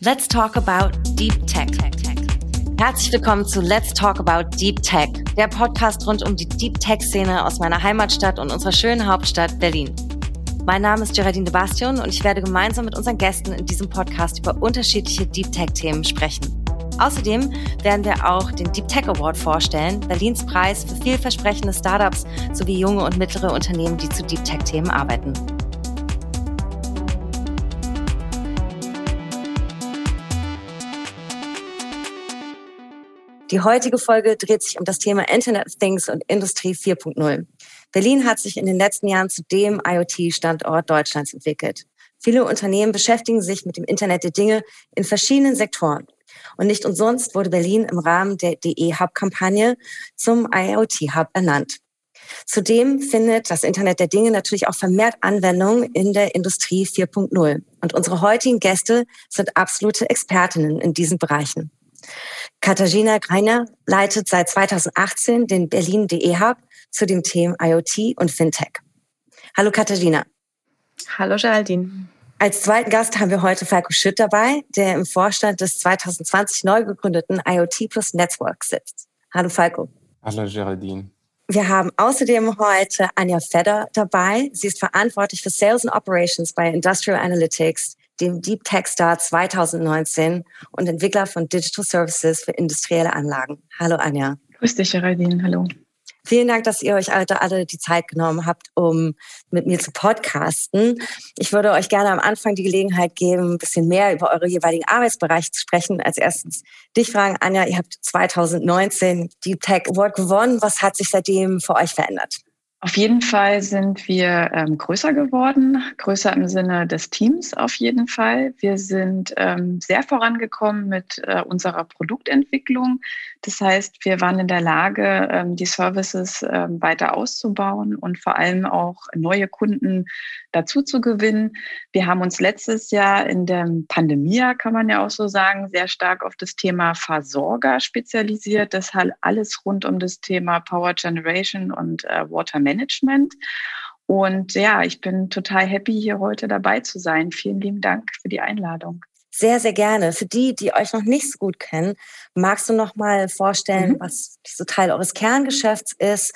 Let's talk about Deep Tech. Herzlich willkommen zu Let's Talk About Deep Tech, der Podcast rund um die Deep Tech-Szene aus meiner Heimatstadt und unserer schönen Hauptstadt Berlin. Mein Name ist Geraldine de Bastion und ich werde gemeinsam mit unseren Gästen in diesem Podcast über unterschiedliche Deep Tech-Themen sprechen. Außerdem werden wir auch den Deep Tech Award vorstellen, Berlins Preis für vielversprechende Startups sowie junge und mittlere Unternehmen, die zu Deep Tech-Themen arbeiten. Die heutige Folge dreht sich um das Thema Internet of Things und Industrie 4.0. Berlin hat sich in den letzten Jahren zu dem IoT-Standort Deutschlands entwickelt. Viele Unternehmen beschäftigen sich mit dem Internet der Dinge in verschiedenen Sektoren. Und nicht umsonst wurde Berlin im Rahmen der DE-Hub-Kampagne zum IoT-Hub ernannt. Zudem findet das Internet der Dinge natürlich auch vermehrt Anwendung in der Industrie 4.0. Und unsere heutigen Gäste sind absolute Expertinnen in diesen Bereichen. Katharina Greiner leitet seit 2018 den Berlin.de Hub zu dem Thema IoT und Fintech. Hallo Katharina. Hallo Geraldine. Als zweiten Gast haben wir heute Falco Schütt dabei, der im Vorstand des 2020 neu gegründeten IoT Plus Network sitzt. Hallo Falco. Hallo Geraldine. Wir haben außerdem heute Anja Fedder dabei. Sie ist verantwortlich für Sales and Operations bei Industrial Analytics dem Deep Tech Star 2019 und Entwickler von Digital Services für industrielle Anlagen. Hallo Anja. Grüß dich, Geraldine. Hallo. Vielen Dank, dass ihr euch alle, alle die Zeit genommen habt, um mit mir zu podcasten. Ich würde euch gerne am Anfang die Gelegenheit geben, ein bisschen mehr über eure jeweiligen Arbeitsbereiche zu sprechen. Als erstens dich fragen, Anja, ihr habt 2019 Deep Tech Award gewonnen. Was hat sich seitdem für euch verändert? Auf jeden Fall sind wir ähm, größer geworden, größer im Sinne des Teams auf jeden Fall. Wir sind ähm, sehr vorangekommen mit äh, unserer Produktentwicklung. Das heißt, wir waren in der Lage, ähm, die Services ähm, weiter auszubauen und vor allem auch neue Kunden dazu zu gewinnen. Wir haben uns letztes Jahr in der Pandemie, kann man ja auch so sagen, sehr stark auf das Thema Versorger spezialisiert. Das halt alles rund um das Thema Power Generation und äh, Water Management. Und ja, ich bin total happy, hier heute dabei zu sein. Vielen lieben Dank für die Einladung. Sehr, sehr gerne. Für die, die euch noch nicht so gut kennen, magst du noch mal vorstellen, mhm. was so Teil eures Kerngeschäfts ist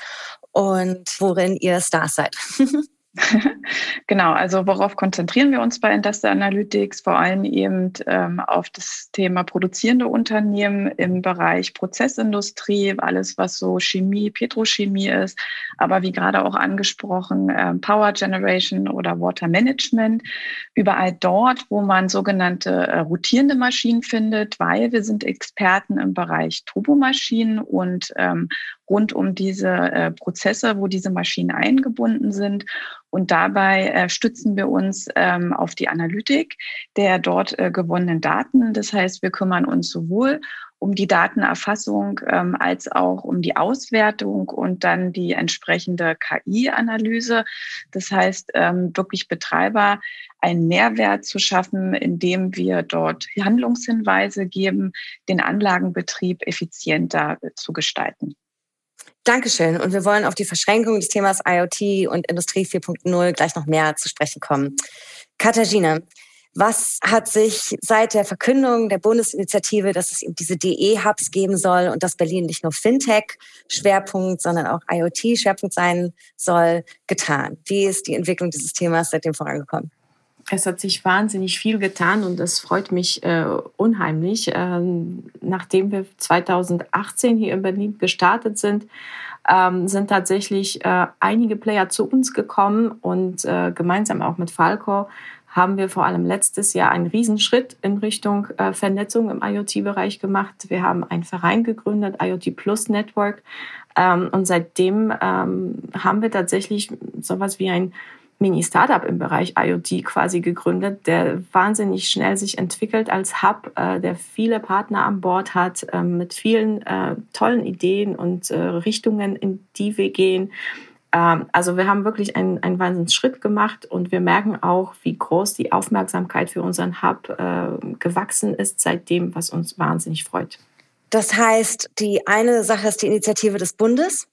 und worin ihr Stars seid? genau, also worauf konzentrieren wir uns bei Industrial Analytics? Vor allem eben ähm, auf das Thema produzierende Unternehmen im Bereich Prozessindustrie, alles was so Chemie, Petrochemie ist, aber wie gerade auch angesprochen, äh, Power Generation oder Water Management. Überall dort, wo man sogenannte äh, rotierende Maschinen findet, weil wir sind Experten im Bereich Turbomaschinen und ähm, rund um diese äh, Prozesse, wo diese Maschinen eingebunden sind. Und dabei äh, stützen wir uns ähm, auf die Analytik der dort äh, gewonnenen Daten. Das heißt, wir kümmern uns sowohl um die Datenerfassung ähm, als auch um die Auswertung und dann die entsprechende KI-Analyse. Das heißt, ähm, wirklich Betreiber einen Mehrwert zu schaffen, indem wir dort Handlungshinweise geben, den Anlagenbetrieb effizienter äh, zu gestalten. Dankeschön. Und wir wollen auf die Verschränkung des Themas IoT und Industrie 4.0 gleich noch mehr zu sprechen kommen. Katharina, was hat sich seit der Verkündung der Bundesinitiative, dass es eben diese DE-Hubs geben soll und dass Berlin nicht nur Fintech-Schwerpunkt, sondern auch IoT-Schwerpunkt sein soll, getan? Wie ist die Entwicklung dieses Themas seitdem vorangekommen? Es hat sich wahnsinnig viel getan und das freut mich äh, unheimlich. Ähm, nachdem wir 2018 hier in Berlin gestartet sind, ähm, sind tatsächlich äh, einige Player zu uns gekommen und äh, gemeinsam auch mit Falco haben wir vor allem letztes Jahr einen Riesenschritt in Richtung äh, Vernetzung im IoT-Bereich gemacht. Wir haben einen Verein gegründet, IoT Plus Network. Ähm, und seitdem ähm, haben wir tatsächlich sowas wie ein Mini-Startup im Bereich IoT quasi gegründet, der wahnsinnig schnell sich entwickelt als Hub, äh, der viele Partner an Bord hat, äh, mit vielen äh, tollen Ideen und äh, Richtungen, in die wir gehen. Ähm, also wir haben wirklich einen, einen Wahnsinnsschritt gemacht und wir merken auch, wie groß die Aufmerksamkeit für unseren Hub äh, gewachsen ist seitdem, was uns wahnsinnig freut. Das heißt, die eine Sache ist die Initiative des Bundes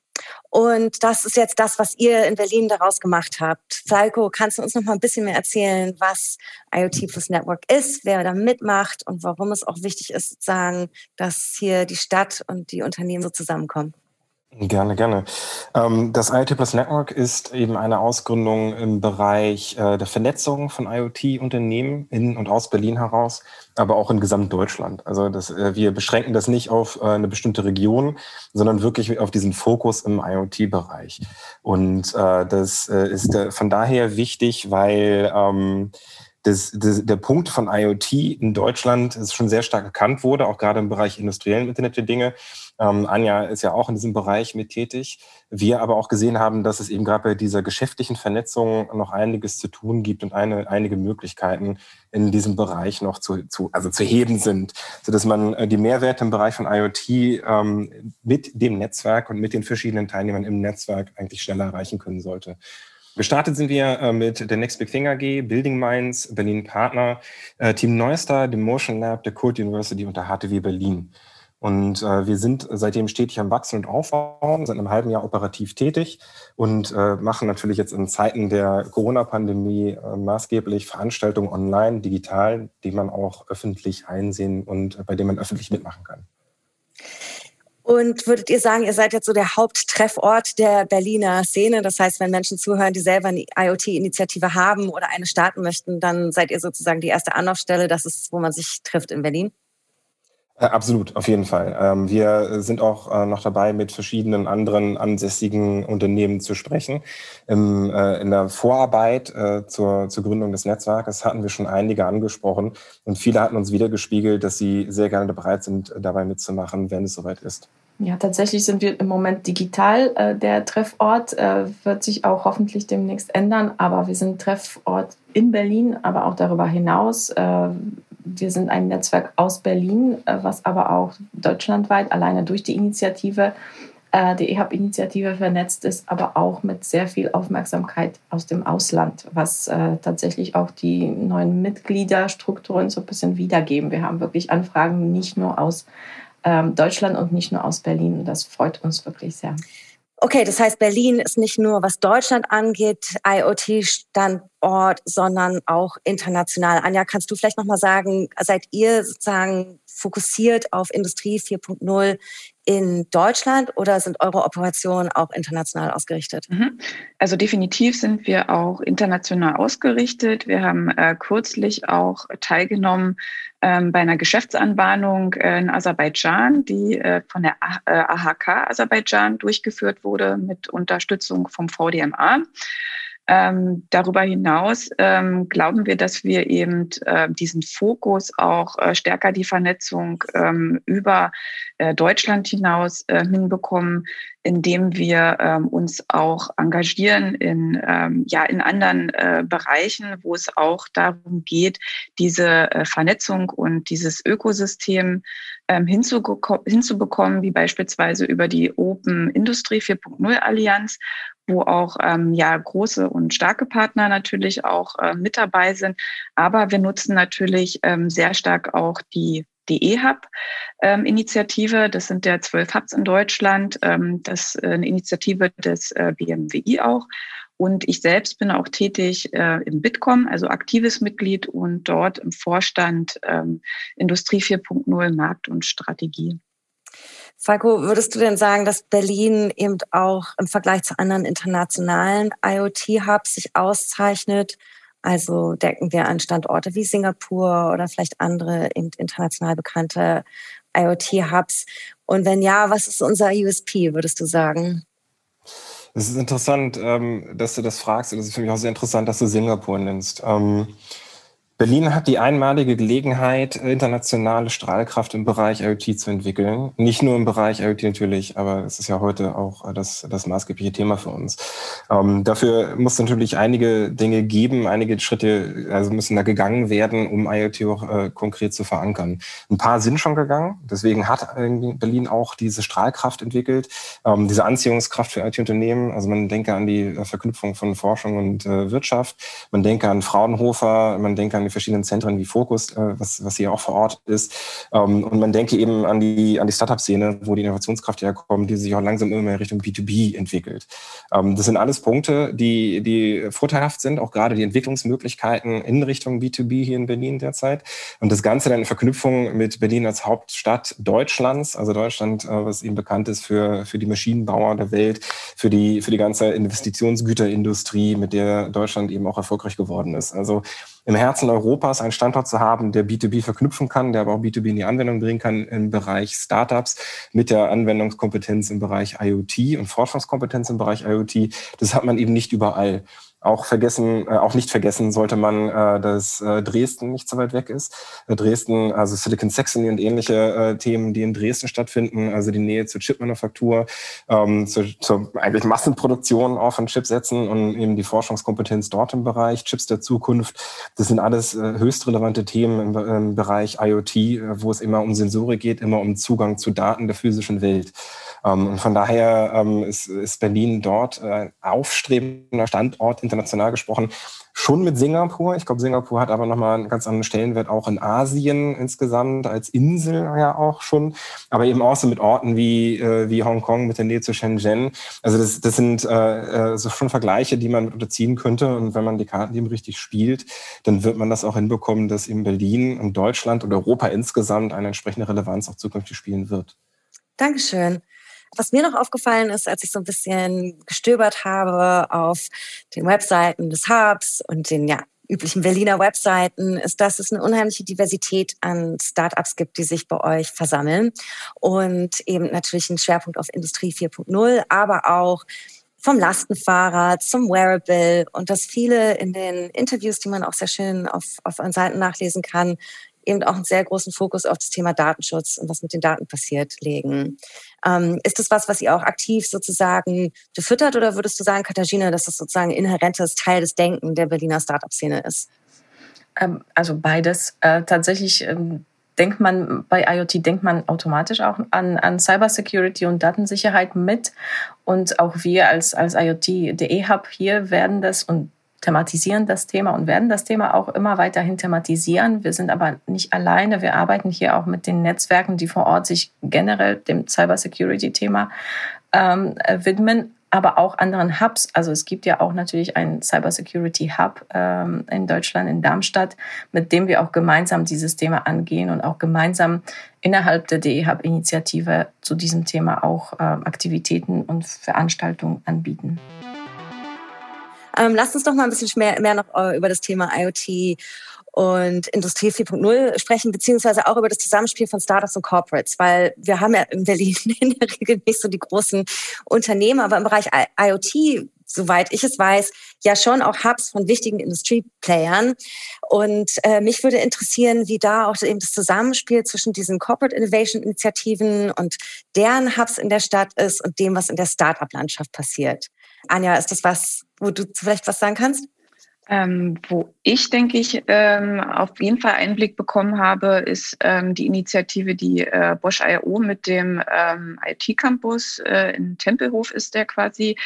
Und das ist jetzt das, was ihr in Berlin daraus gemacht habt. Falco, kannst du uns noch mal ein bisschen mehr erzählen, was IoT Plus Network ist, wer da mitmacht und warum es auch wichtig ist, sozusagen, dass hier die Stadt und die Unternehmen so zusammenkommen? Gerne, gerne. Ähm, das IoT Plus Network ist eben eine Ausgründung im Bereich äh, der Vernetzung von IoT-Unternehmen in und aus Berlin heraus, aber auch in Gesamtdeutschland. Also das, äh, wir beschränken das nicht auf äh, eine bestimmte Region, sondern wirklich auf diesen Fokus im IoT-Bereich. Und das ist von daher wichtig, weil ähm, das, das, der Punkt von IoT in Deutschland ist schon sehr stark erkannt wurde, auch gerade im Bereich industriellen Internet der Dinge. Ähm, Anja ist ja auch in diesem Bereich mit tätig. Wir aber auch gesehen haben, dass es eben gerade bei dieser geschäftlichen Vernetzung noch einiges zu tun gibt und eine, einige Möglichkeiten in diesem Bereich noch zu, zu, also zu heben sind, sodass man äh, die Mehrwerte im Bereich von IoT ähm, mit dem Netzwerk und mit den verschiedenen Teilnehmern im Netzwerk eigentlich schneller erreichen können sollte. Gestartet sind wir äh, mit der Next Big Thing AG, Building Minds, Berlin Partner, äh, Team Neustar, dem Motion Lab, der Code University und der HTW Berlin. Und äh, wir sind seitdem stetig am Wachsen und Aufbauen, seit einem halben Jahr operativ tätig und äh, machen natürlich jetzt in Zeiten der Corona-Pandemie äh, maßgeblich Veranstaltungen online, digital, die man auch öffentlich einsehen und bei denen man öffentlich mitmachen kann. Und würdet ihr sagen, ihr seid jetzt so der Haupttreffort der Berliner Szene? Das heißt, wenn Menschen zuhören, die selber eine IoT-Initiative haben oder eine starten möchten, dann seid ihr sozusagen die erste Anlaufstelle. Das ist, wo man sich trifft in Berlin? Äh, absolut, auf jeden Fall. Ähm, wir sind auch äh, noch dabei, mit verschiedenen anderen ansässigen Unternehmen zu sprechen. Äh, in der Vorarbeit zur, zur Gründung des Netzwerkes hatten wir schon einige angesprochen und viele hatten uns wiedergespiegelt, dass sie sehr gerne bereit sind, dabei mitzumachen, wenn es soweit ist. Ja, tatsächlich sind wir im Moment digital. Der Treffort wird sich auch hoffentlich demnächst ändern, aber wir sind Treffort in Berlin, aber auch darüber hinaus wir sind ein Netzwerk aus Berlin, äh, was aber auch deutschlandweit alleine durch die Initiative, äh, die EHAB-Initiative vernetzt ist, aber auch mit sehr viel Aufmerksamkeit aus dem Ausland, was äh, tatsächlich auch die neuen Mitgliederstrukturen so ein bisschen wiedergeben. Wir haben wirklich Anfragen nicht nur aus ähm, Deutschland und nicht nur aus Berlin. Und das freut uns wirklich sehr. Okay, das heißt, Berlin ist nicht nur, was Deutschland angeht, IoT-Standort, sondern auch international. Anja, kannst du vielleicht nochmal sagen, seid ihr sozusagen fokussiert auf Industrie 4.0 in Deutschland oder sind eure Operationen auch international ausgerichtet? Mhm. Also definitiv sind wir auch international ausgerichtet. Wir haben äh, kürzlich auch teilgenommen ähm, bei einer Geschäftsanbahnung in Aserbaidschan, die äh, von der AHK äh, Aserbaidschan durchgeführt wurde mit Unterstützung vom VDMA. Ähm, darüber hinaus ähm, glauben wir, dass wir eben äh, diesen Fokus auch äh, stärker die Vernetzung ähm, über äh, Deutschland hinaus äh, hinbekommen, indem wir ähm, uns auch engagieren in, ähm, ja, in anderen äh, Bereichen, wo es auch darum geht, diese äh, Vernetzung und dieses Ökosystem ähm, hinzubekommen, wie beispielsweise über die Open Industry 4.0 Allianz, wo auch ähm, ja große und starke Partner natürlich auch äh, mit dabei sind. Aber wir nutzen natürlich ähm, sehr stark auch die DE-Hub-Initiative. Ähm, das sind ja zwölf Hubs in Deutschland. Ähm, das ist eine Initiative des äh, BMWI auch. Und ich selbst bin auch tätig äh, im Bitkom, also aktives Mitglied und dort im Vorstand ähm, Industrie 4.0 Markt und Strategie. Falco, würdest du denn sagen, dass Berlin eben auch im Vergleich zu anderen internationalen IoT-Hubs sich auszeichnet? Also denken wir an Standorte wie Singapur oder vielleicht andere international bekannte IoT-Hubs. Und wenn ja, was ist unser USP, würdest du sagen? Es ist interessant, ähm, dass du das fragst. Und es ist für mich auch sehr interessant, dass du Singapur nennst. Berlin hat die einmalige Gelegenheit, internationale Strahlkraft im Bereich IoT zu entwickeln. Nicht nur im Bereich IoT natürlich, aber es ist ja heute auch das, das maßgebliche Thema für uns. Ähm, dafür muss natürlich einige Dinge geben, einige Schritte, also müssen da gegangen werden, um IoT auch äh, konkret zu verankern. Ein paar sind schon gegangen, deswegen hat Berlin auch diese Strahlkraft entwickelt, ähm, diese Anziehungskraft für IT-Unternehmen. Also man denke an die Verknüpfung von Forschung und äh, Wirtschaft, man denke an Fraunhofer, man denke an die verschiedenen Zentren wie Focus, äh, was, was hier auch vor Ort ist. Ähm, und man denke eben an die, an die Startup-Szene, wo die Innovationskraft herkommt, die sich auch langsam immer mehr Richtung B2B entwickelt. Ähm, das sind alles Punkte, die, die vorteilhaft sind, auch gerade die Entwicklungsmöglichkeiten in Richtung B2B hier in Berlin derzeit. Und das Ganze dann in Verknüpfung mit Berlin als Hauptstadt Deutschlands, also Deutschland, äh, was eben bekannt ist für, für die Maschinenbauer der Welt, für die, für die ganze Investitionsgüterindustrie, mit der Deutschland eben auch erfolgreich geworden ist. Also im Herzen Europas einen Standort zu haben, der B2B verknüpfen kann, der aber auch B2B in die Anwendung bringen kann im Bereich Startups mit der Anwendungskompetenz im Bereich IoT und Forschungskompetenz im Bereich IoT, das hat man eben nicht überall. Auch vergessen, äh, auch nicht vergessen sollte man, äh, dass äh, Dresden nicht so weit weg ist. Äh, Dresden, also Silicon Saxony und ähnliche äh, Themen, die in Dresden stattfinden, also die Nähe zur Chipmanufaktur, ähm, zur, zur eigentlich Massenproduktion auch von Chipsätzen und eben die Forschungskompetenz dort im Bereich Chips der Zukunft. Das sind alles äh, höchst relevante Themen im, im Bereich IoT, äh, wo es immer um Sensorik geht, immer um Zugang zu Daten der physischen Welt. Ähm, und von daher ähm, ist, ist Berlin dort ein aufstrebender Standort international gesprochen, schon mit Singapur. Ich glaube, Singapur hat aber nochmal einen ganz anderen Stellenwert auch in Asien insgesamt, als Insel ja auch schon, aber eben auch so mit Orten wie, äh, wie Hongkong, mit der Nähe zu Shenzhen. Also das, das sind äh, äh so schon Vergleiche, die man unterziehen könnte. Und wenn man die Karten eben richtig spielt, dann wird man das auch hinbekommen, dass in Berlin und Deutschland und Europa insgesamt eine entsprechende Relevanz auch zukünftig spielen wird. Dankeschön. Was mir noch aufgefallen ist, als ich so ein bisschen gestöbert habe auf den Webseiten des Hubs und den ja, üblichen Berliner Webseiten, ist, dass es eine unheimliche Diversität an Startups gibt, die sich bei euch versammeln. Und eben natürlich einen Schwerpunkt auf Industrie 4.0, aber auch vom Lastenfahrrad zum Wearable und dass viele in den Interviews, die man auch sehr schön auf, auf euren Seiten nachlesen kann, eben auch einen sehr großen Fokus auf das Thema Datenschutz und was mit den Daten passiert legen. Ähm, ist das was, was ihr auch aktiv sozusagen befüttert oder würdest du sagen, Katharina, dass das sozusagen inhärentes Teil des Denken der Berliner Startup-Szene ist? Ähm, also beides. Äh, tatsächlich ähm, denkt man bei IoT denkt man automatisch auch an, an Cybersecurity und Datensicherheit mit. Und auch wir als, als IoT.de Hub hier werden das und thematisieren das Thema und werden das Thema auch immer weiterhin thematisieren. Wir sind aber nicht alleine. Wir arbeiten hier auch mit den Netzwerken, die vor Ort sich generell dem Cybersecurity-Thema ähm, widmen, aber auch anderen Hubs. Also es gibt ja auch natürlich einen Cybersecurity Hub ähm, in Deutschland, in Darmstadt, mit dem wir auch gemeinsam dieses Thema angehen und auch gemeinsam innerhalb der DE Hub Initiative zu diesem Thema auch ähm, Aktivitäten und Veranstaltungen anbieten. Ähm, lasst uns doch mal ein bisschen mehr, mehr noch äh, über das Thema IoT und Industrie 4.0 sprechen, beziehungsweise auch über das Zusammenspiel von Startups und Corporates, weil wir haben ja in Berlin in der Regel nicht so die großen Unternehmen, aber im Bereich IoT soweit ich es weiß, ja schon auch Hubs von wichtigen Industrieplayern. Und äh, mich würde interessieren, wie da auch eben das Zusammenspiel zwischen diesen Corporate Innovation Initiativen und deren Hubs in der Stadt ist und dem, was in der Startup-Landschaft passiert. Anja, ist das was, wo du vielleicht was sagen kannst? Ähm, wo ich, denke ich, ähm, auf jeden Fall Einblick bekommen habe, ist ähm, die Initiative, die äh, Bosch IO mit dem ähm, IT-Campus äh, in Tempelhof ist der quasi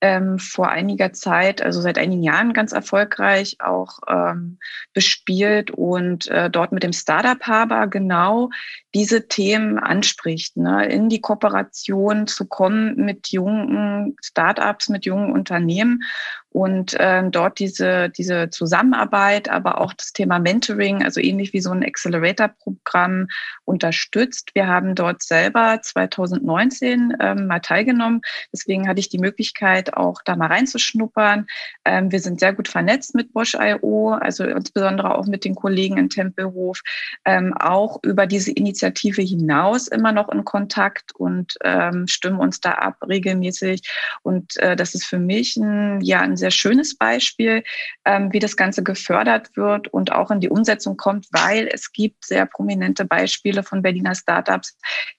ähm, vor einiger Zeit, also seit einigen Jahren ganz erfolgreich auch ähm, bespielt und äh, dort mit dem Startup Harbor genau diese Themen anspricht, ne? in die Kooperation zu kommen mit jungen Startups, mit jungen Unternehmen und ähm, dort diese, diese Zusammenarbeit, aber auch das Thema Mentoring, also ähnlich wie so ein Accelerator-Programm unterstützt. Wir haben dort selber 2019 ähm, mal teilgenommen. Deswegen hatte ich die Möglichkeit, auch da mal reinzuschnuppern. Ähm, wir sind sehr gut vernetzt mit Bosch.io, also insbesondere auch mit den Kollegen in Tempelhof, ähm, auch über diese Initiative hinaus immer noch in Kontakt und ähm, stimmen uns da ab regelmäßig. Und äh, das ist für mich ein, ja, ein sehr schönes Beispiel, ähm, wie das Ganze gefördert wird und auch in die Umsetzung kommt, weil es gibt sehr prominente Beispiele von Berliner Startups,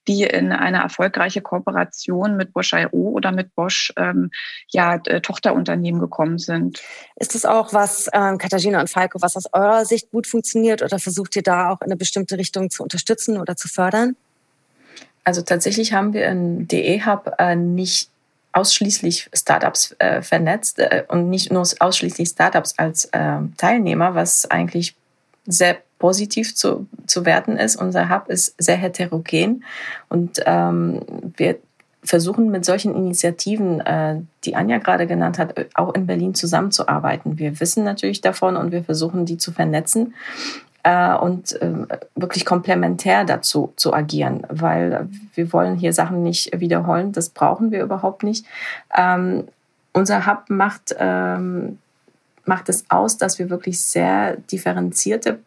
die in eine erfolgreiche Kooperation mit Bosch.io oder mit Bosch ähm, ja, äh, Tochterunternehmen gekommen sind. Ist das auch was, ähm, Katharina und Falco, was aus eurer Sicht gut funktioniert oder versucht ihr da auch in eine bestimmte Richtung zu unterstützen oder zu fördern? Also tatsächlich haben wir in DE Hub äh, nicht ausschließlich Startups äh, vernetzt äh, und nicht nur ausschließlich Startups als äh, Teilnehmer, was eigentlich sehr positiv zu, zu werten ist. Unser Hub ist sehr heterogen und ähm, wir versuchen mit solchen Initiativen, äh, die Anja gerade genannt hat, auch in Berlin zusammenzuarbeiten. Wir wissen natürlich davon und wir versuchen, die zu vernetzen äh, und äh, wirklich komplementär dazu zu agieren, weil wir wollen hier Sachen nicht wiederholen. Das brauchen wir überhaupt nicht. Ähm, unser Hub macht ähm, macht es aus, dass wir wirklich sehr differenzierte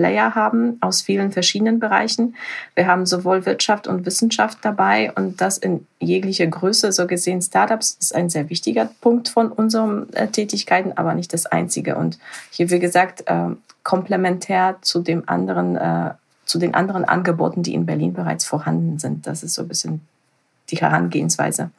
Player haben aus vielen verschiedenen Bereichen. Wir haben sowohl Wirtschaft und Wissenschaft dabei und das in jeglicher Größe. So gesehen, Startups ist ein sehr wichtiger Punkt von unseren äh, Tätigkeiten, aber nicht das einzige. Und hier, wie gesagt, äh, komplementär zu dem anderen, äh, zu den anderen Angeboten, die in Berlin bereits vorhanden sind. Das ist so ein bisschen die Herangehensweise.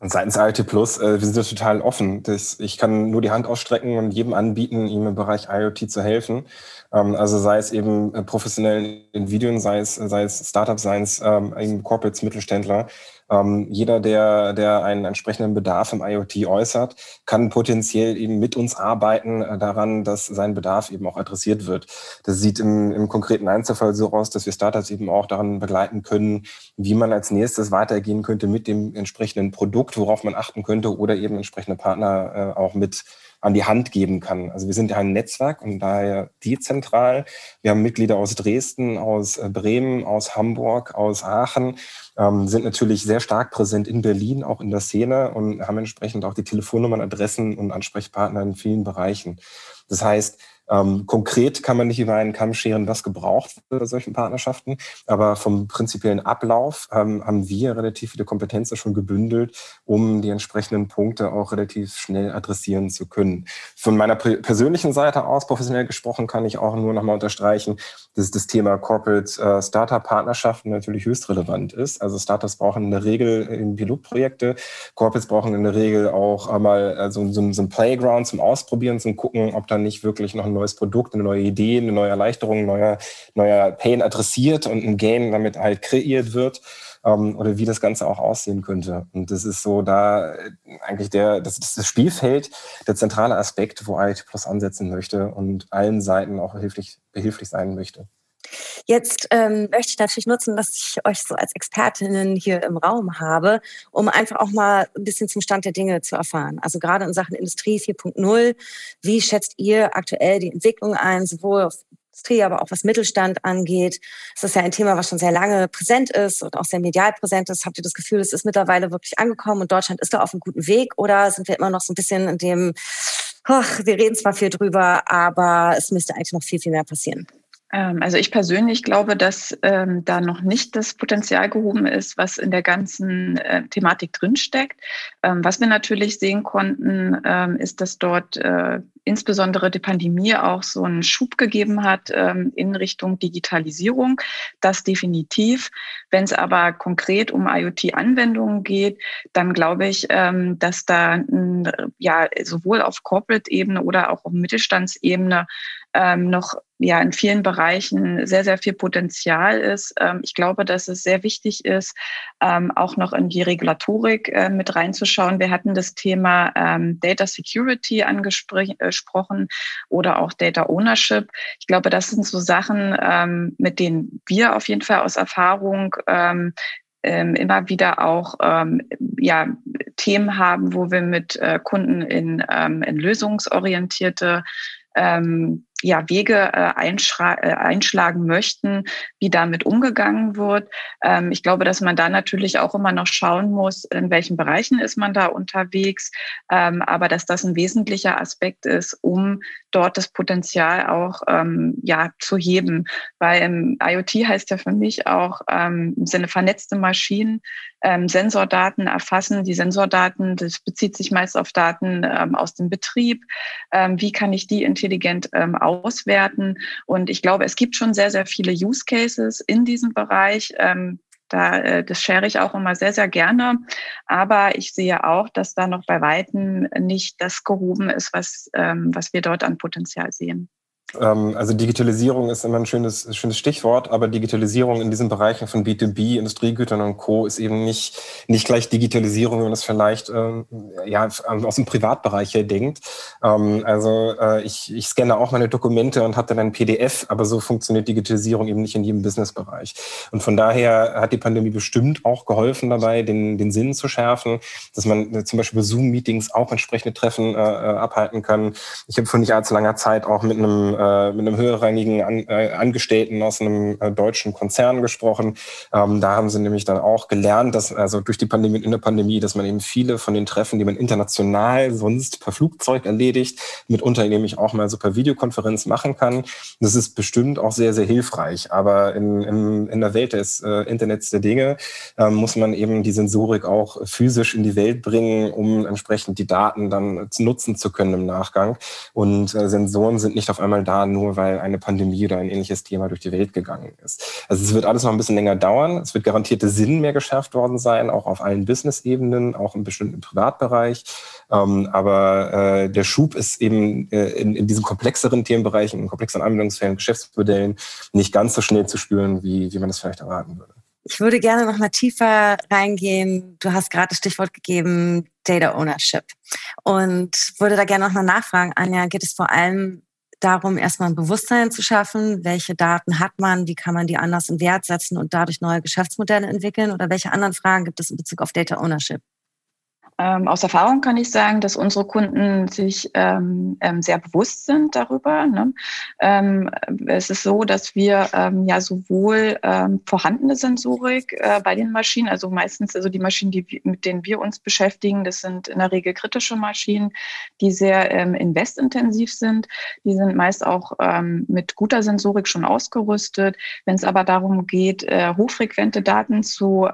Und seitens IoT Plus, äh, wir sind ja total offen. Das, ich kann nur die Hand ausstrecken und jedem anbieten, ihm im Bereich IoT zu helfen. Ähm, also sei es eben äh, professionellen Individuen, sei es, sei es Startups, sei es ähm, Corporates, Mittelständler. Ähm, jeder, der, der einen entsprechenden Bedarf im IoT äußert, kann potenziell eben mit uns arbeiten äh, daran, dass sein Bedarf eben auch adressiert wird. Das sieht im, im konkreten Einzelfall so aus, dass wir Startups eben auch daran begleiten können, wie man als nächstes weitergehen könnte mit dem entsprechenden Produkt, worauf man achten könnte oder eben entsprechende Partner äh, auch mit an die Hand geben kann. Also wir sind ja ein Netzwerk und daher dezentral. Wir haben Mitglieder aus Dresden, aus äh, Bremen, aus Hamburg, aus Aachen, ähm, sind natürlich sehr stark präsent in Berlin, auch in der Szene und haben entsprechend auch die Telefonnummern, Adressen und Ansprechpartner in vielen Bereichen. Das heißt, ähm, konkret kann man nicht über einen Kamm scheren, was gebraucht wird bei solchen Partnerschaften, aber vom prinzipiellen Ablauf ähm, haben wir relativ viele Kompetenzen schon gebündelt, um die entsprechenden Punkte auch relativ schnell adressieren zu können. Von meiner persönlichen Seite aus, professionell gesprochen, kann ich auch nur nochmal unterstreichen, dass das Thema Corporate äh, Startup-Partnerschaften natürlich höchst relevant ist. Also Startups brauchen in der Regel in Pilotprojekte, Corporates brauchen in der Regel auch einmal äh, so, so, so ein Playground zum Ausprobieren, zum Gucken, ob da nicht wirklich noch ein neues Produkt, eine neue Idee, eine neue Erleichterung, ein neuer, neuer Pain adressiert und ein Gain damit halt kreiert wird ähm, oder wie das Ganze auch aussehen könnte. Und das ist so da äh, eigentlich der, das das Spielfeld, der zentrale Aspekt, wo IoT Plus ansetzen möchte und allen Seiten auch behilflich, behilflich sein möchte. Jetzt ähm, möchte ich natürlich nutzen, dass ich euch so als Expertinnen hier im Raum habe, um einfach auch mal ein bisschen zum Stand der Dinge zu erfahren. Also gerade in Sachen Industrie 4.0, wie schätzt ihr aktuell die Entwicklung ein, sowohl auf Industrie, aber auch was Mittelstand angeht. Es ist ja ein Thema, was schon sehr lange präsent ist und auch sehr medial präsent ist. Habt ihr das Gefühl, es ist mittlerweile wirklich angekommen und Deutschland ist da auf einem guten Weg oder sind wir immer noch so ein bisschen in dem, oh, wir reden zwar viel drüber, aber es müsste eigentlich noch viel, viel mehr passieren? Ähm, also ich persönlich glaube, dass ähm, da noch nicht das Potenzial gehoben ist, was in der ganzen äh, Thematik drinsteckt. Ähm, was wir natürlich sehen konnten, ähm, ist, dass dort äh, insbesondere die Pandemie auch so einen Schub gegeben hat ähm, in Richtung Digitalisierung. Das definitiv. Wenn es aber konkret um IoT-Anwendungen geht, dann glaube ich, ähm, dass da ja sowohl auf Corporate-Ebene oder auch auf Mittelstandsebene ähm, noch ja in vielen Bereichen sehr, sehr viel Potenzial ist. Ähm, ich glaube, dass es sehr wichtig ist, ähm, auch noch in die Regulatorik äh, mit reinzuschauen. Wir hatten das Thema ähm, Data Security angesprochen oder auch Data Ownership. Ich glaube, das sind so Sachen, ähm, mit denen wir auf jeden Fall aus Erfahrung ähm, immer wieder auch ja, Themen haben, wo wir mit äh, Kunden in, in lösungsorientierte ähm, ja, Wege äh, äh, einschlagen möchten, wie damit umgegangen wird. Ähm, ich glaube, dass man da natürlich auch immer noch schauen muss, in welchen Bereichen ist man da unterwegs, ähm, aber dass das ein wesentlicher Aspekt ist, um dort das Potenzial auch ähm, ja, zu heben. Weil im IoT heißt ja für mich auch ähm, im Sinne vernetzte Maschinen, ähm, Sensordaten erfassen. Die Sensordaten, das bezieht sich meist auf Daten ähm, aus dem Betrieb. Ähm, wie kann ich die intelligent ähm, auswerten. Und ich glaube, es gibt schon sehr, sehr viele Use Cases in diesem Bereich. Ähm, da, äh, das share ich auch immer sehr, sehr gerne. Aber ich sehe auch, dass da noch bei Weitem nicht das gehoben ist, was, ähm, was wir dort an Potenzial sehen. Ähm, also Digitalisierung ist immer ein schönes, schönes Stichwort, aber Digitalisierung in diesen Bereichen von B2B, Industriegütern und Co. ist eben nicht, nicht gleich Digitalisierung, wenn man das vielleicht äh, ja, aus dem Privatbereich her denkt. Ähm, also äh, ich, ich scanne auch meine Dokumente und habe dann ein PDF, aber so funktioniert Digitalisierung eben nicht in jedem Businessbereich. Und von daher hat die Pandemie bestimmt auch geholfen dabei, den, den Sinn zu schärfen, dass man äh, zum Beispiel Zoom-Meetings auch entsprechende Treffen äh, äh abhalten kann. Ich habe vor nicht allzu langer Zeit auch mit einem äh, mit einem höherrangigen An äh, Angestellten aus einem äh, deutschen Konzern gesprochen. Ähm, da haben sie nämlich dann auch gelernt, dass also durch die Pandemie in der Pandemie, dass man eben viele von den Treffen, die man international sonst per Flugzeug erledigt, mitunter nämlich auch mal so per Videokonferenz machen kann. Das ist bestimmt auch sehr, sehr hilfreich. Aber in, in, in der Welt des äh, Internets der Dinge ähm, muss man eben die Sensorik auch physisch in die Welt bringen, um entsprechend die Daten dann nutzen zu können im Nachgang. Und äh, Sensoren sind nicht auf einmal da, nur weil eine Pandemie oder ein ähnliches Thema durch die Welt gegangen ist. Also es wird alles noch ein bisschen länger dauern. Es wird garantiert der Sinn mehr geschärft worden sein, auch auf allen Business-Ebenen, auch im bestimmten Privatbereich. Ähm, aber äh, der Schub ist eben äh, in, in diesen komplexeren Themenbereichen, in komplexeren Anwendungsfällen, Geschäftsmodellen nicht ganz so schnell zu spüren, wie, wie man das vielleicht erwarten würde. Ich würde gerne noch mal tiefer reingehen. Du hast gerade das Stichwort gegeben, Data Ownership. Und würde da gerne noch mal nachfragen, Anja, geht es vor allem darum, erstmal ein Bewusstsein zu schaffen, welche Daten hat man, wie kann man die anders in Wert setzen und dadurch neue Geschäftsmodelle entwickeln oder welche anderen Fragen gibt es in Bezug auf Data Ownership? Ähm, aus Erfahrung kann ich sagen, dass unsere Kunden sich ähm, ähm, sehr bewusst sind darüber. Ne? Ähm, es ist so, dass wir ähm, ja sowohl ähm, vorhandene Sensorik äh, bei den Maschinen, also meistens also die Maschinen, die, mit denen wir uns beschäftigen, das sind in der Regel kritische Maschinen, die sehr investintensiv sind. Die sind meist auch mit guter Sensorik schon ausgerüstet. Wenn es aber darum geht, äh, hochfrequente Daten zu,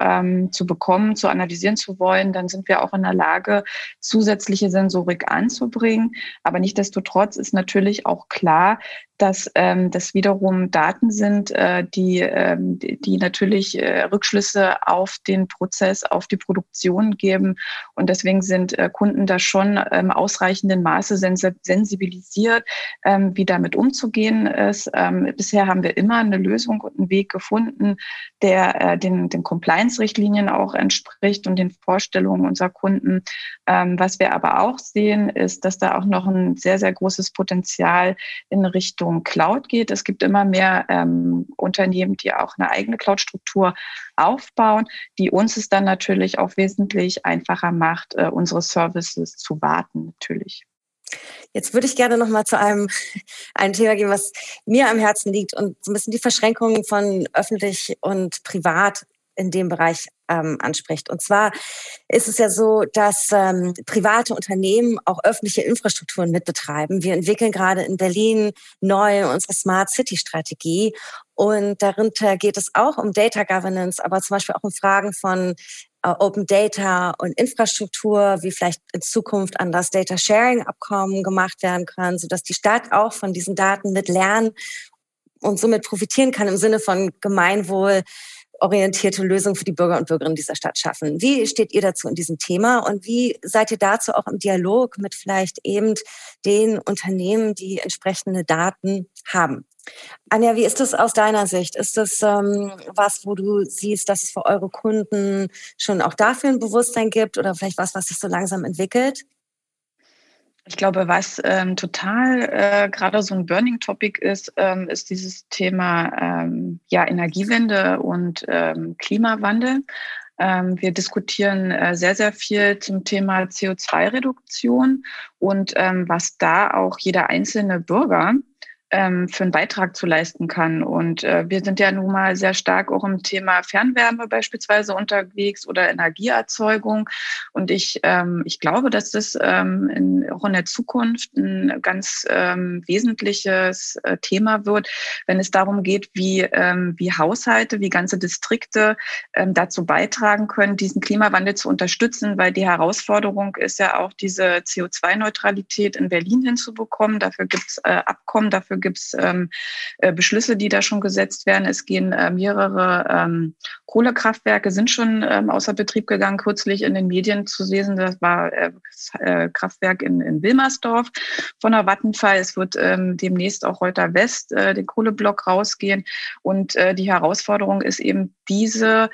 zu bekommen, zu analysieren zu wollen, dann sind wir auch in einer Lage, zusätzliche Sensorik anzubringen. Aber nichtdestotrotz ist natürlich auch klar, dass ähm, das wiederum Daten sind, äh, die, ähm, die natürlich äh, Rückschlüsse auf den Prozess, auf die Produktion geben. Und deswegen sind äh, Kunden da schon ähm, ausreichenden Maße sensibilisiert, ähm, wie damit umzugehen ist. Ähm, bisher haben wir immer eine Lösung und einen Weg gefunden, der äh, den, den Compliance-Richtlinien auch entspricht und den Vorstellungen unserer Kunden. Ähm, was wir aber auch sehen, ist, dass da auch noch ein sehr, sehr großes Potenzial in Richtung Richtung Cloud geht. Es gibt immer mehr ähm, Unternehmen, die auch eine eigene Cloud-Struktur aufbauen, die uns es dann natürlich auch wesentlich einfacher macht, äh, unsere Services zu warten, natürlich. Jetzt würde ich gerne noch mal zu einem, einem Thema gehen, was mir am Herzen liegt und so ein bisschen die Verschränkungen von öffentlich und privat in dem Bereich ähm, anspricht. Und zwar ist es ja so, dass ähm, private Unternehmen auch öffentliche Infrastrukturen mitbetreiben. Wir entwickeln gerade in Berlin neu unsere Smart City Strategie. Und darunter geht es auch um Data Governance, aber zum Beispiel auch um Fragen von äh, Open Data und Infrastruktur, wie vielleicht in Zukunft an das Data Sharing Abkommen gemacht werden kann, sodass die Stadt auch von diesen Daten mit lernen und somit profitieren kann im Sinne von Gemeinwohl orientierte Lösungen für die Bürger und Bürgerinnen dieser Stadt schaffen. Wie steht ihr dazu in diesem Thema und wie seid ihr dazu auch im Dialog mit vielleicht eben den Unternehmen, die entsprechende Daten haben? Anja, wie ist das aus deiner Sicht? Ist das ähm, was, wo du siehst, dass es für eure Kunden schon auch dafür ein Bewusstsein gibt oder vielleicht was, was sich so langsam entwickelt? Ich glaube, was ähm, total äh, gerade so ein Burning Topic ist, ähm, ist dieses Thema ähm, ja, Energiewende und ähm, Klimawandel. Ähm, wir diskutieren äh, sehr, sehr viel zum Thema CO2-Reduktion und ähm, was da auch jeder einzelne Bürger ähm, für einen Beitrag zu leisten kann. Und äh, wir sind ja nun mal sehr stark auch im Thema Fernwärme beispielsweise unterwegs oder Energieerzeugung. Und ich, ähm, ich glaube, dass das ähm, in, auch in der Zukunft ein ganz ähm, wesentliches äh, Thema wird, wenn es darum geht, wie, ähm, wie Haushalte, wie ganze Distrikte ähm, dazu beitragen können, diesen Klimawandel zu unterstützen, weil die Herausforderung ist ja auch, diese CO2-Neutralität in Berlin hinzubekommen. Dafür gibt es äh, Abkommen, dafür Dafür gibt es ähm, äh, Beschlüsse, die da schon gesetzt werden. Es gehen äh, mehrere ähm, Kohlekraftwerke, sind schon ähm, außer Betrieb gegangen, kürzlich in den Medien zu lesen. Das war äh, das äh, Kraftwerk in, in Wilmersdorf von der Vattenfall. Es wird ähm, demnächst auch Reuter West, äh, den Kohleblock, rausgehen. Und äh, die Herausforderung ist eben diese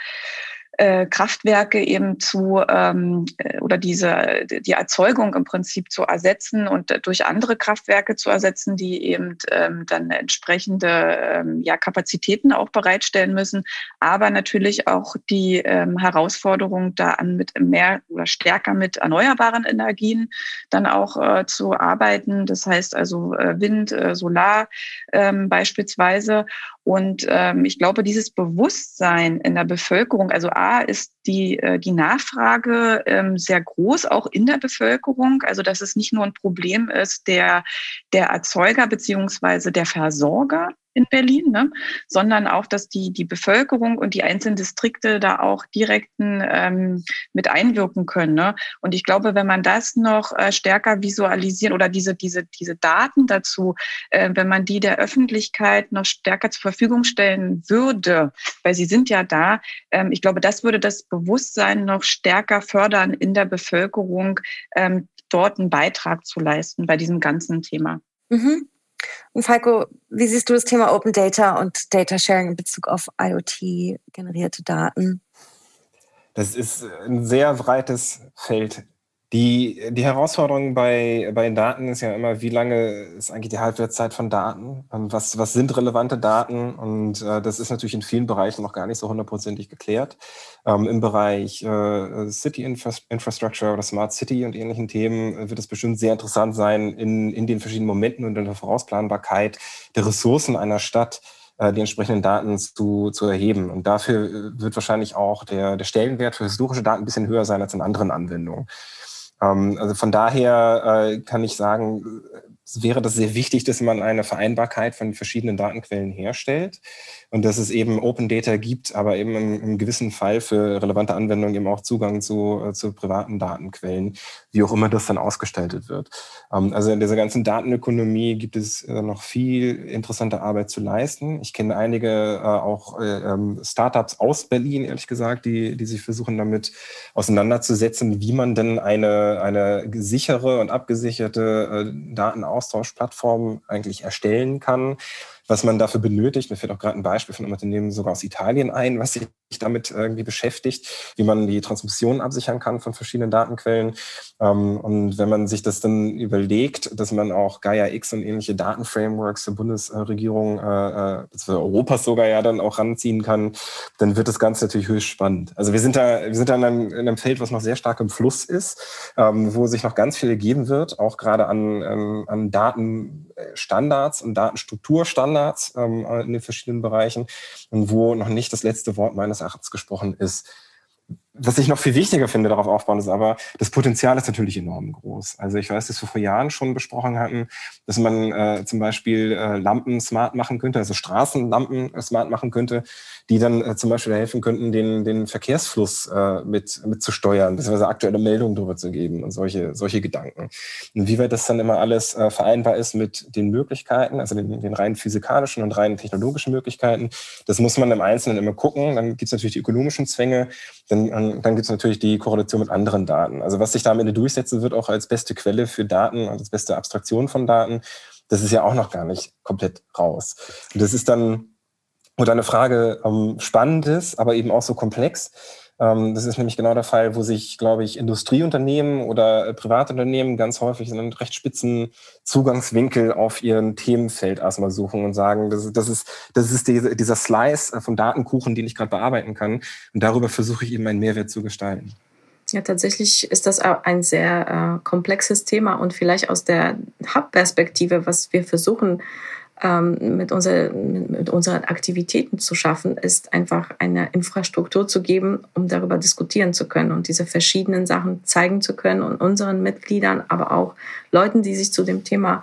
äh, Kraftwerke eben zu ähm, äh, oder diese die Erzeugung im Prinzip zu ersetzen und durch andere Kraftwerke zu ersetzen, die eben ähm, dann entsprechende ähm, ja, Kapazitäten auch bereitstellen müssen, aber natürlich auch die ähm, Herausforderung da an mit mehr oder stärker mit erneuerbaren Energien dann auch äh, zu arbeiten. Das heißt also äh, Wind, äh, Solar ähm, beispielsweise und ähm, ich glaube, dieses Bewusstsein in der Bevölkerung, also A, ist die, äh, die Nachfrage ähm, sehr groß, auch in der Bevölkerung. Also, dass es nicht nur ein Problem ist der, der Erzeuger beziehungsweise der Versorger, in Berlin, ne? sondern auch, dass die, die Bevölkerung und die einzelnen Distrikte da auch direkten ähm, mit einwirken können. Ne? Und ich glaube, wenn man das noch äh, stärker visualisieren oder diese, diese, diese Daten dazu, äh, wenn man die der Öffentlichkeit noch stärker zur Verfügung stellen würde, weil sie sind ja da, ähm, ich glaube, das würde das Bewusstsein noch stärker fördern in der Bevölkerung, ähm, dort einen Beitrag zu leisten bei diesem ganzen Thema. Mhm. Und Falco, wie siehst du das Thema Open Data und Data Sharing in Bezug auf IoT-generierte Daten? Das ist ein sehr breites Feld, die, die Herausforderung bei, bei Daten ist ja immer, wie lange ist eigentlich die Halbwertszeit von Daten? Was, was sind relevante Daten? Und äh, das ist natürlich in vielen Bereichen noch gar nicht so hundertprozentig geklärt. Ähm, Im Bereich äh, City Infrastructure oder Smart City und ähnlichen Themen wird es bestimmt sehr interessant sein, in, in den verschiedenen Momenten und in der Vorausplanbarkeit der Ressourcen einer Stadt äh, die entsprechenden Daten zu, zu erheben. Und dafür äh, wird wahrscheinlich auch der, der Stellenwert für historische Daten ein bisschen höher sein als in anderen Anwendungen. Ähm, also von daher äh, kann ich sagen, wäre das sehr wichtig, dass man eine Vereinbarkeit von verschiedenen Datenquellen herstellt und dass es eben Open Data gibt, aber eben im, im gewissen Fall für relevante Anwendungen eben auch Zugang zu, äh, zu privaten Datenquellen, wie auch immer das dann ausgestaltet wird. Ähm, also in dieser ganzen Datenökonomie gibt es äh, noch viel interessante Arbeit zu leisten. Ich kenne einige äh, auch äh, ähm, Startups aus Berlin, ehrlich gesagt, die, die sich versuchen damit auseinanderzusetzen, wie man denn eine, eine sichere und abgesicherte äh, Datenaustauschplattform eigentlich erstellen kann was man dafür benötigt. Mir fällt auch gerade ein Beispiel von einem Unternehmen sogar aus Italien ein, was sich damit irgendwie beschäftigt, wie man die Transmission absichern kann von verschiedenen Datenquellen. Ähm, und wenn man sich das dann überlegt, dass man auch Gaia X und ähnliche Datenframeworks der Bundesregierung, äh Europas sogar ja dann auch ranziehen kann, dann wird das Ganze natürlich höchst spannend. Also wir sind da, wir sind da in einem, in einem Feld, was noch sehr stark im Fluss ist, ähm, wo sich noch ganz viel geben wird, auch gerade an, ähm, an Datenstandards und Datenstrukturstandards in den verschiedenen Bereichen und wo noch nicht das letzte Wort meines Erachtens gesprochen ist was ich noch viel wichtiger finde, darauf aufbauen, ist aber, das Potenzial ist natürlich enorm groß. Also ich weiß, dass wir vor Jahren schon besprochen hatten, dass man äh, zum Beispiel äh, Lampen smart machen könnte, also Straßenlampen äh, smart machen könnte, die dann äh, zum Beispiel helfen könnten, den, den Verkehrsfluss äh, mit, mit zu steuern, beziehungsweise aktuelle Meldungen darüber zu geben und solche, solche Gedanken. Inwieweit das dann immer alles äh, vereinbar ist mit den Möglichkeiten, also den, den rein physikalischen und rein technologischen Möglichkeiten, das muss man im Einzelnen immer gucken. Dann gibt es natürlich die ökonomischen Zwänge, dann, dann gibt es natürlich die Korrelation mit anderen Daten. Also was sich da am Ende durchsetzen wird, auch als beste Quelle für Daten, als beste Abstraktion von Daten, das ist ja auch noch gar nicht komplett raus. Und das ist dann wo deine Frage ähm, spannend ist, aber eben auch so komplex. Ähm, das ist nämlich genau der Fall, wo sich, glaube ich, Industrieunternehmen oder äh, Privatunternehmen ganz häufig einen recht spitzen Zugangswinkel auf ihren Themenfeld erstmal suchen und sagen, das, das ist, das ist die, dieser Slice äh, vom Datenkuchen, den ich gerade bearbeiten kann. Und darüber versuche ich eben einen Mehrwert zu gestalten. Ja, tatsächlich ist das ein sehr äh, komplexes Thema und vielleicht aus der Hub-Perspektive, was wir versuchen ähm, mit, unser, mit unseren Aktivitäten zu schaffen, ist einfach eine Infrastruktur zu geben, um darüber diskutieren zu können und diese verschiedenen Sachen zeigen zu können und unseren Mitgliedern, aber auch Leuten, die sich zu dem Thema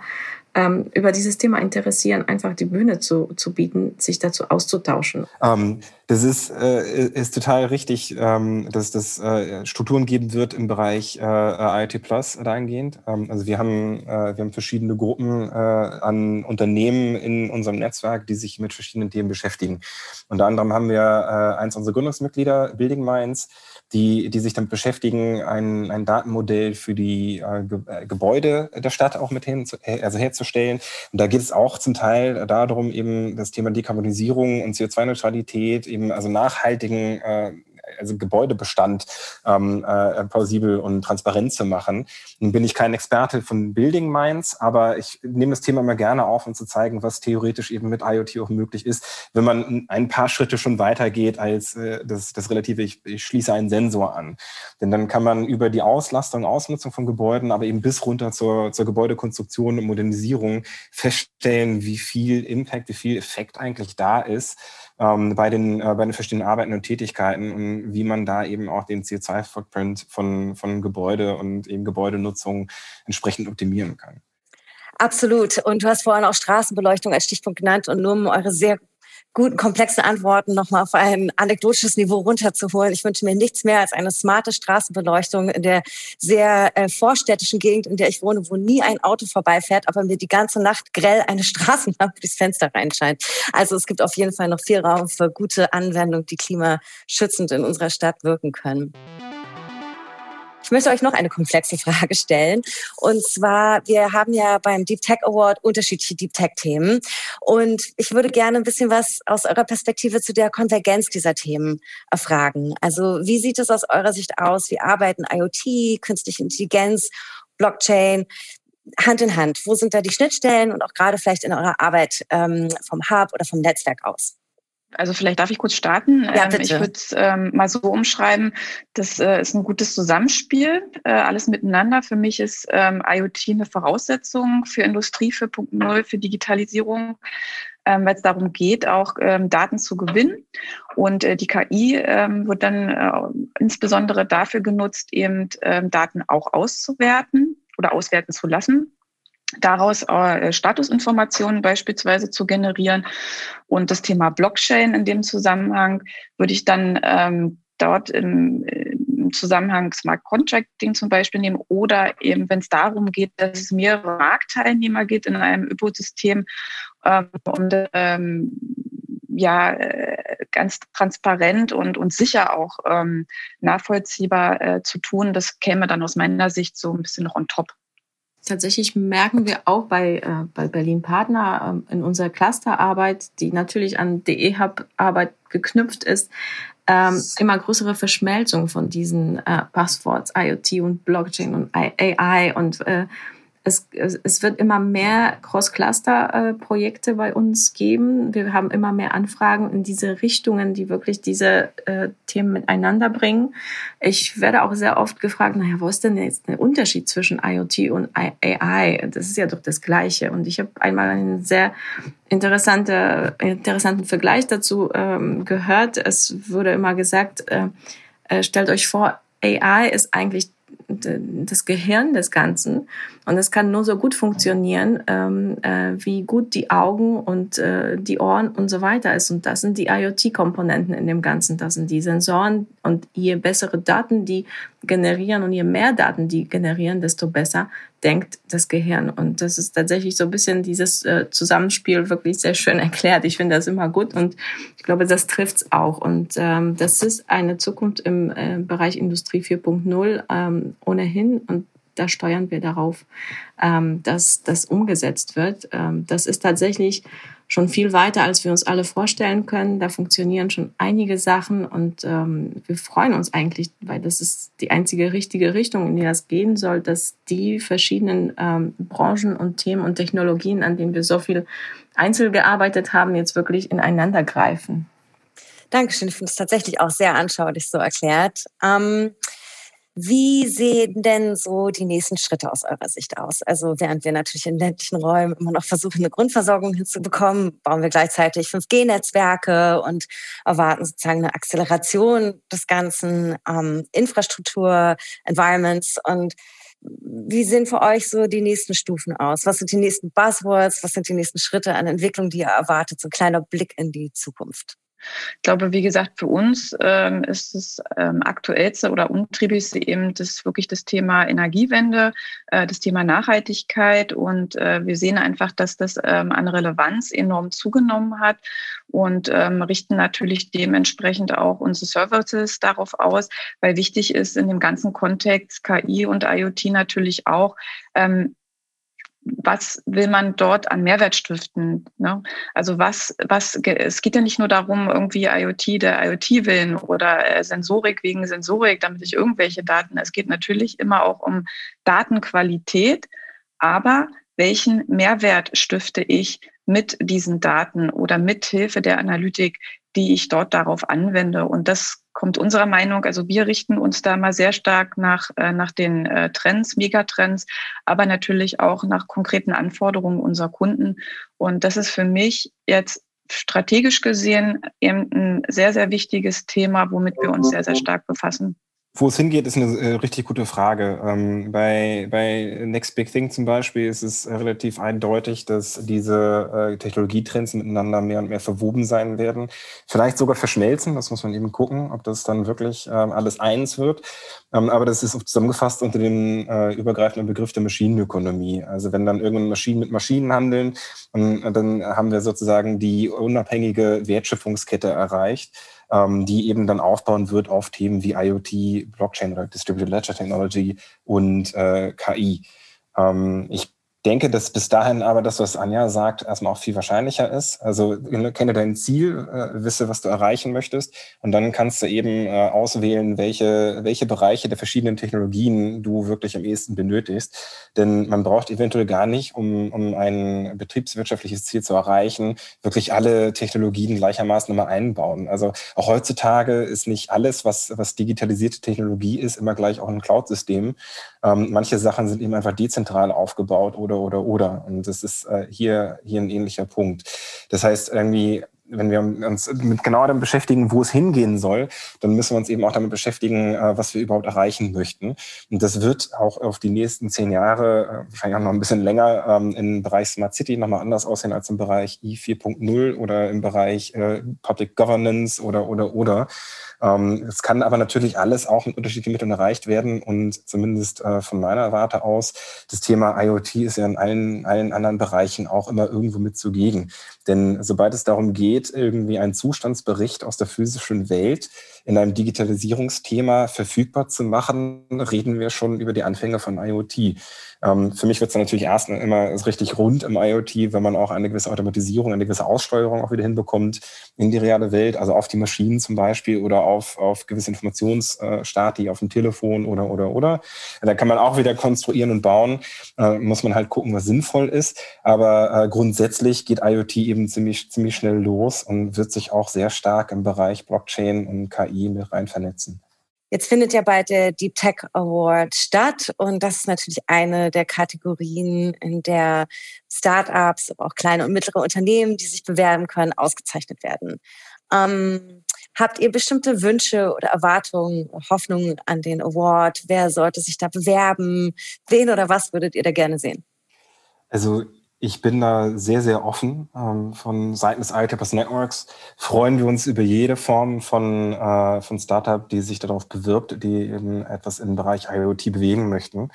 ähm, über dieses Thema interessieren, einfach die Bühne zu, zu bieten, sich dazu auszutauschen. Ähm, Das ist, äh, ist total richtig, ähm, dass das äh, Strukturen geben wird im Bereich äh, IoT Plus dahingehend. Ähm, also wir haben, äh, wir haben verschiedene Gruppen äh, an Unternehmen in unserem Netzwerk, die sich mit verschiedenen Themen beschäftigen. Unter anderem haben wir äh, eins unserer Gründungsmitglieder, Building Minds, die, die sich damit beschäftigen, ein, ein Datenmodell für die äh, Ge äh, Gebäude der Stadt auch mit hin, äh, also herzustellen. Und da geht es auch zum Teil darum, eben das Thema Dekarbonisierung und CO2-Neutralität, eben also nachhaltigen äh, also Gebäudebestand ähm, äh, plausibel und transparent zu machen. Nun bin ich kein Experte von Building Minds, aber ich nehme das Thema immer gerne auf, um zu zeigen, was theoretisch eben mit IoT auch möglich ist, wenn man ein paar Schritte schon weitergeht als äh, das, das relative, ich, ich schließe einen Sensor an. Denn dann kann man über die Auslastung, Ausnutzung von Gebäuden, aber eben bis runter zur, zur Gebäudekonstruktion und Modernisierung feststellen, wie viel Impact, wie viel Effekt eigentlich da ist ähm, bei, den, äh, bei den verschiedenen Arbeiten und Tätigkeiten und wie man da eben auch den CO2-Footprint von, von Gebäude und eben Gebäudenutzung entsprechend optimieren kann. Absolut. Und du hast vorhin auch Straßenbeleuchtung als Stichpunkt genannt und nur um eure sehr guten, komplexen Antworten nochmal auf ein anekdotisches Niveau runterzuholen. Ich wünsche mir nichts mehr als eine smarte Straßenbeleuchtung in der sehr äh, vorstädtischen Gegend, in der ich wohne, wo nie ein Auto vorbeifährt, aber mir die ganze Nacht grell eine Straßenlampe durchs Fenster reinscheint. Also es gibt auf jeden Fall noch viel Raum für gute Anwendungen, die klimaschützend in unserer Stadt wirken können. Ich möchte euch noch eine komplexe Frage stellen. Und zwar, wir haben ja beim Deep Tech Award unterschiedliche Deep Tech Themen. Und ich würde gerne ein bisschen was aus eurer Perspektive zu der Konvergenz dieser Themen erfragen. Also wie sieht es aus eurer Sicht aus? Wie arbeiten IoT, künstliche Intelligenz, Blockchain Hand in Hand? Wo sind da die Schnittstellen und auch gerade vielleicht in eurer Arbeit ähm, vom Hub oder vom Netzwerk aus? Also vielleicht darf ich kurz starten. Ja, ähm, bitte. Ich würde es ähm, mal so umschreiben, das äh, ist ein gutes Zusammenspiel, äh, alles miteinander. Für mich ist ähm, IoT eine Voraussetzung für Industrie 4.0, für Digitalisierung, ähm, weil es darum geht, auch ähm, Daten zu gewinnen. Und äh, die KI ähm, wird dann äh, insbesondere dafür genutzt, eben Daten auch auszuwerten oder auswerten zu lassen daraus äh, Statusinformationen beispielsweise zu generieren. Und das Thema Blockchain in dem Zusammenhang würde ich dann ähm, dort im, im Zusammenhang Smart Contracting zum Beispiel nehmen oder eben, wenn es darum geht, dass es mehrere Marktteilnehmer geht in einem Ökosystem ähm, und ähm, ja äh, ganz transparent und, und sicher auch ähm, nachvollziehbar äh, zu tun, das käme dann aus meiner Sicht so ein bisschen noch on top. Tatsächlich merken wir auch bei, äh, bei Berlin Partner äh, in unserer Clusterarbeit, die natürlich an DE-Hub-Arbeit geknüpft ist, ähm, immer größere Verschmelzung von diesen äh, Passworts, IoT und Blockchain und AI und äh, es, es wird immer mehr Cross-Cluster-Projekte bei uns geben. Wir haben immer mehr Anfragen in diese Richtungen, die wirklich diese äh, Themen miteinander bringen. Ich werde auch sehr oft gefragt, naja, wo ist denn jetzt der Unterschied zwischen IoT und AI? Das ist ja doch das Gleiche. Und ich habe einmal einen sehr interessante, interessanten Vergleich dazu ähm, gehört. Es wurde immer gesagt, äh, äh, stellt euch vor, AI ist eigentlich das Gehirn des Ganzen. Und es kann nur so gut funktionieren, ähm, äh, wie gut die Augen und äh, die Ohren und so weiter ist. Und das sind die IoT-Komponenten in dem Ganzen. Das sind die Sensoren. Und je bessere Daten die generieren und je mehr Daten die generieren, desto besser denkt das Gehirn. Und das ist tatsächlich so ein bisschen dieses äh, Zusammenspiel wirklich sehr schön erklärt. Ich finde das immer gut und ich glaube, das trifft's auch. Und ähm, das ist eine Zukunft im äh, Bereich Industrie 4.0 ähm, ohnehin. Und da steuern wir darauf, ähm, dass das umgesetzt wird. Ähm, das ist tatsächlich schon viel weiter, als wir uns alle vorstellen können. Da funktionieren schon einige Sachen und ähm, wir freuen uns eigentlich, weil das ist die einzige richtige Richtung, in die das gehen soll, dass die verschiedenen ähm, Branchen und Themen und Technologien, an denen wir so viel einzeln gearbeitet haben, jetzt wirklich ineinander greifen. Dankeschön. Ich finde es tatsächlich auch sehr anschaulich so erklärt. Ähm wie sehen denn so die nächsten Schritte aus eurer Sicht aus? Also während wir natürlich in ländlichen Räumen immer noch versuchen, eine Grundversorgung hinzubekommen, bauen wir gleichzeitig 5G-Netzwerke und erwarten sozusagen eine Acceleration des ganzen ähm, Infrastruktur, Environments und wie sehen für euch so die nächsten Stufen aus? Was sind die nächsten Buzzwords? Was sind die nächsten Schritte an Entwicklung, die ihr erwartet? So ein kleiner Blick in die Zukunft. Ich glaube, wie gesagt, für uns ähm, ist das ähm, aktuellste oder umtriebigste eben das wirklich das Thema Energiewende, äh, das Thema Nachhaltigkeit. Und äh, wir sehen einfach, dass das ähm, an Relevanz enorm zugenommen hat und ähm, richten natürlich dementsprechend auch unsere Services darauf aus, weil wichtig ist in dem ganzen Kontext KI und IoT natürlich auch, ähm, was will man dort an Mehrwert stiften? Ne? Also was, was, es geht ja nicht nur darum, irgendwie IoT der IoT willen oder äh, Sensorik wegen Sensorik, damit ich irgendwelche Daten. Es geht natürlich immer auch um Datenqualität, aber welchen Mehrwert stifte ich mit diesen Daten oder mit Hilfe der Analytik, die ich dort darauf anwende? Und das kommt unserer Meinung, also wir richten uns da mal sehr stark nach, äh, nach den äh, Trends, Megatrends, aber natürlich auch nach konkreten Anforderungen unserer Kunden. Und das ist für mich jetzt strategisch gesehen eben ein sehr, sehr wichtiges Thema, womit wir uns sehr, sehr stark befassen. Wo es hingeht, ist eine äh, richtig gute Frage. Ähm, bei, bei Next Big Thing zum Beispiel ist es relativ eindeutig, dass diese äh, Technologietrends miteinander mehr und mehr verwoben sein werden. Vielleicht sogar verschmelzen, das muss man eben gucken, ob das dann wirklich ähm, alles eins wird. Ähm, aber das ist zusammengefasst unter dem äh, übergreifenden Begriff der Maschinenökonomie. Also wenn dann irgendwann Maschinen mit Maschinen handeln, dann haben wir sozusagen die unabhängige Wertschöpfungskette erreicht ähm, die eben dann aufbauen wird auf Themen wie IoT, Blockchain oder Distributed Ledger Technology und äh, KI. Ähm, ich denke, dass bis dahin aber das, was Anja sagt, erstmal auch viel wahrscheinlicher ist. Also kenne dein Ziel, äh, wisse, was du erreichen möchtest und dann kannst du eben äh, auswählen, welche, welche Bereiche der verschiedenen Technologien du wirklich am ehesten benötigst. Denn man braucht eventuell gar nicht, um, um ein betriebswirtschaftliches Ziel zu erreichen, wirklich alle Technologien gleichermaßen immer einbauen. Also auch heutzutage ist nicht alles, was, was digitalisierte Technologie ist, immer gleich auch ein Cloud-System. Ähm, manche Sachen sind eben einfach dezentral aufgebaut oder, oder, oder. Und das ist äh, hier, hier ein ähnlicher Punkt. Das heißt, irgendwie wenn wir uns mit genau damit beschäftigen, wo es hingehen soll, dann müssen wir uns eben auch damit beschäftigen, äh, was wir überhaupt erreichen möchten. Und das wird auch auf die nächsten zehn Jahre, äh, wahrscheinlich auch noch ein bisschen länger, ähm, im Bereich Smart City nochmal anders aussehen als im Bereich I4.0 oder im Bereich äh, Public Governance oder, oder, oder. Ähm, es kann aber natürlich alles auch mit unterschiedlichen Mitteln erreicht werden und zumindest äh, von meiner Warte aus, das Thema IoT ist ja in allen, allen anderen Bereichen auch immer irgendwo mit zugegen. Denn sobald es darum geht, irgendwie einen Zustandsbericht aus der physischen Welt in einem Digitalisierungsthema verfügbar zu machen, reden wir schon über die Anfänge von IoT. Ähm, für mich wird es natürlich erst immer richtig rund im IoT, wenn man auch eine gewisse Automatisierung, eine gewisse Aussteuerung auch wieder hinbekommt in die reale Welt, also auf die Maschinen zum Beispiel oder auf, auf gewisse Informationsstati auf dem Telefon oder, oder, oder. Da kann man auch wieder konstruieren und bauen, äh, muss man halt gucken, was sinnvoll ist. Aber äh, grundsätzlich geht IoT eben ziemlich, ziemlich schnell los und wird sich auch sehr stark im Bereich Blockchain und KI mit rein vernetzen. Jetzt findet ja bald der Deep Tech Award statt und das ist natürlich eine der Kategorien, in der Startups, aber auch kleine und mittlere Unternehmen, die sich bewerben können, ausgezeichnet werden. Ähm, habt ihr bestimmte Wünsche oder Erwartungen, Hoffnungen an den Award? Wer sollte sich da bewerben? Wen oder was würdet ihr da gerne sehen? Also ich bin da sehr, sehr offen. Ähm, von Seiten des iTapers Networks freuen wir uns über jede Form von, äh, von Startup, die sich darauf bewirbt, die eben etwas im Bereich IoT bewegen möchten.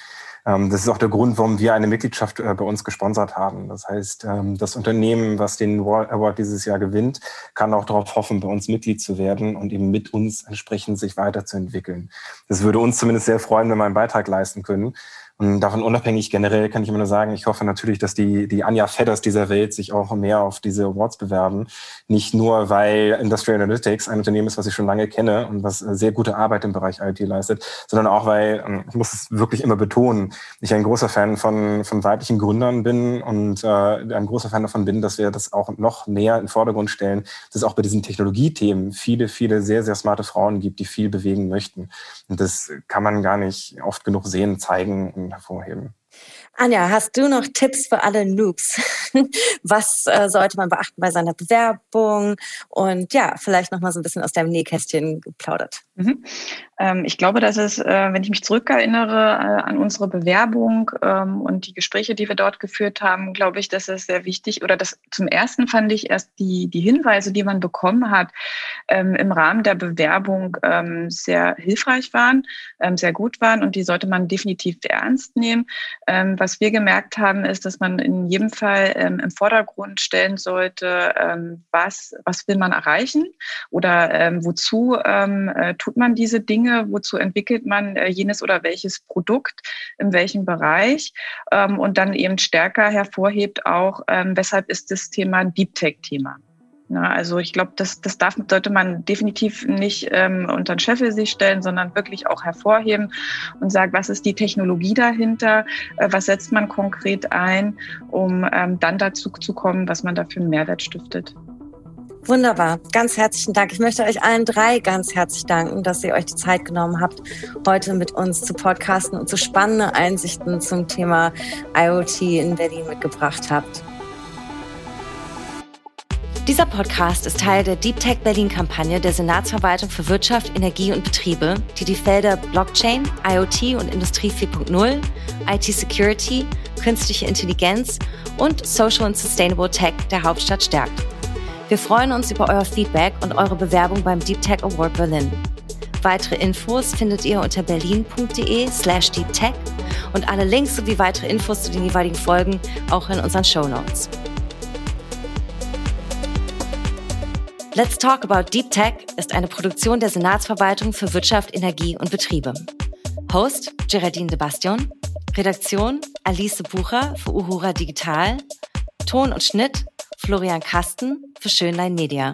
Ähm, das ist auch der Grund, warum wir eine Mitgliedschaft äh, bei uns gesponsert haben. Das heißt, ähm, das Unternehmen, was den Award dieses Jahr gewinnt, kann auch darauf hoffen, bei uns Mitglied zu werden und eben mit uns entsprechend sich weiterzuentwickeln. Das würde uns zumindest sehr freuen, wenn wir einen Beitrag leisten können. Und davon unabhängig generell kann ich immer nur sagen, ich hoffe natürlich, dass die, die Anja Fedders dieser Welt sich auch mehr auf diese Awards bewerben. Nicht nur, weil Industrial Analytics ein Unternehmen ist, was ich schon lange kenne und was sehr gute Arbeit im Bereich IoT leistet, sondern auch, weil, ähm, ich muss es wirklich immer betonen, ich ein großer Fan von, von weiblichen Gründern bin und äh, ein großer Fan davon bin, dass wir das auch noch näher in den Vordergrund stellen, dass es auch bei diesen Technologiethemen viele, viele sehr, sehr smarte Frauen gibt, die viel bewegen möchten. Und das kann man gar nicht oft genug sehen, zeigen hervorheben. Anja, hast du noch Tipps für alle Noobs? Was äh, sollte man beachten bei seiner Bewerbung? Und ja, vielleicht noch mal so ein bisschen aus deinem Nähkästchen geplaudert. Mhm. Ähm, ich glaube, dass es, äh, wenn ich mich zurückerinnere äh, an unsere Bewerbung ähm, und die Gespräche, die wir dort geführt haben, glaube ich, dass es sehr wichtig oder das zum ersten fand ich erst die, die Hinweise, die man bekommen hat, ähm, im Rahmen der Bewerbung ähm, sehr hilfreich waren, ähm, sehr gut waren und die sollte man definitiv ernst nehmen. Ähm, was wir gemerkt haben, ist, dass man in jedem Fall im Vordergrund stellen sollte, was, was will man erreichen oder wozu äh, tut man diese Dinge, wozu entwickelt man äh, jenes oder welches Produkt, in welchem Bereich ähm, und dann eben stärker hervorhebt auch, ähm, weshalb ist das Thema ein Deep Tech-Thema. Also ich glaube, das, das darf, sollte man definitiv nicht ähm, unter den Scheffel sich stellen, sondern wirklich auch hervorheben und sagen, was ist die Technologie dahinter, äh, was setzt man konkret ein, um ähm, dann dazu zu kommen, was man dafür einen Mehrwert stiftet. Wunderbar. Ganz herzlichen Dank. Ich möchte euch allen drei ganz herzlich danken, dass ihr euch die Zeit genommen habt, heute mit uns zu podcasten und so spannende Einsichten zum Thema IoT in Berlin mitgebracht habt. Dieser Podcast ist Teil der Deep Tech Berlin Kampagne der Senatsverwaltung für Wirtschaft, Energie und Betriebe, die die Felder Blockchain, IoT und Industrie 4.0, IT Security, künstliche Intelligenz und Social and Sustainable Tech der Hauptstadt stärkt. Wir freuen uns über euer Feedback und eure Bewerbung beim Deep Tech Award Berlin. Weitere Infos findet ihr unter berlin.de slash deeptech und alle Links sowie weitere Infos zu den jeweiligen Folgen auch in unseren Show Notes. Let's Talk About Deep Tech ist eine Produktion der Senatsverwaltung für Wirtschaft, Energie und Betriebe. Host Geraldine de Bastion, Redaktion Alice Bucher für Uhura Digital, Ton und Schnitt Florian Kasten für Schönlein Media.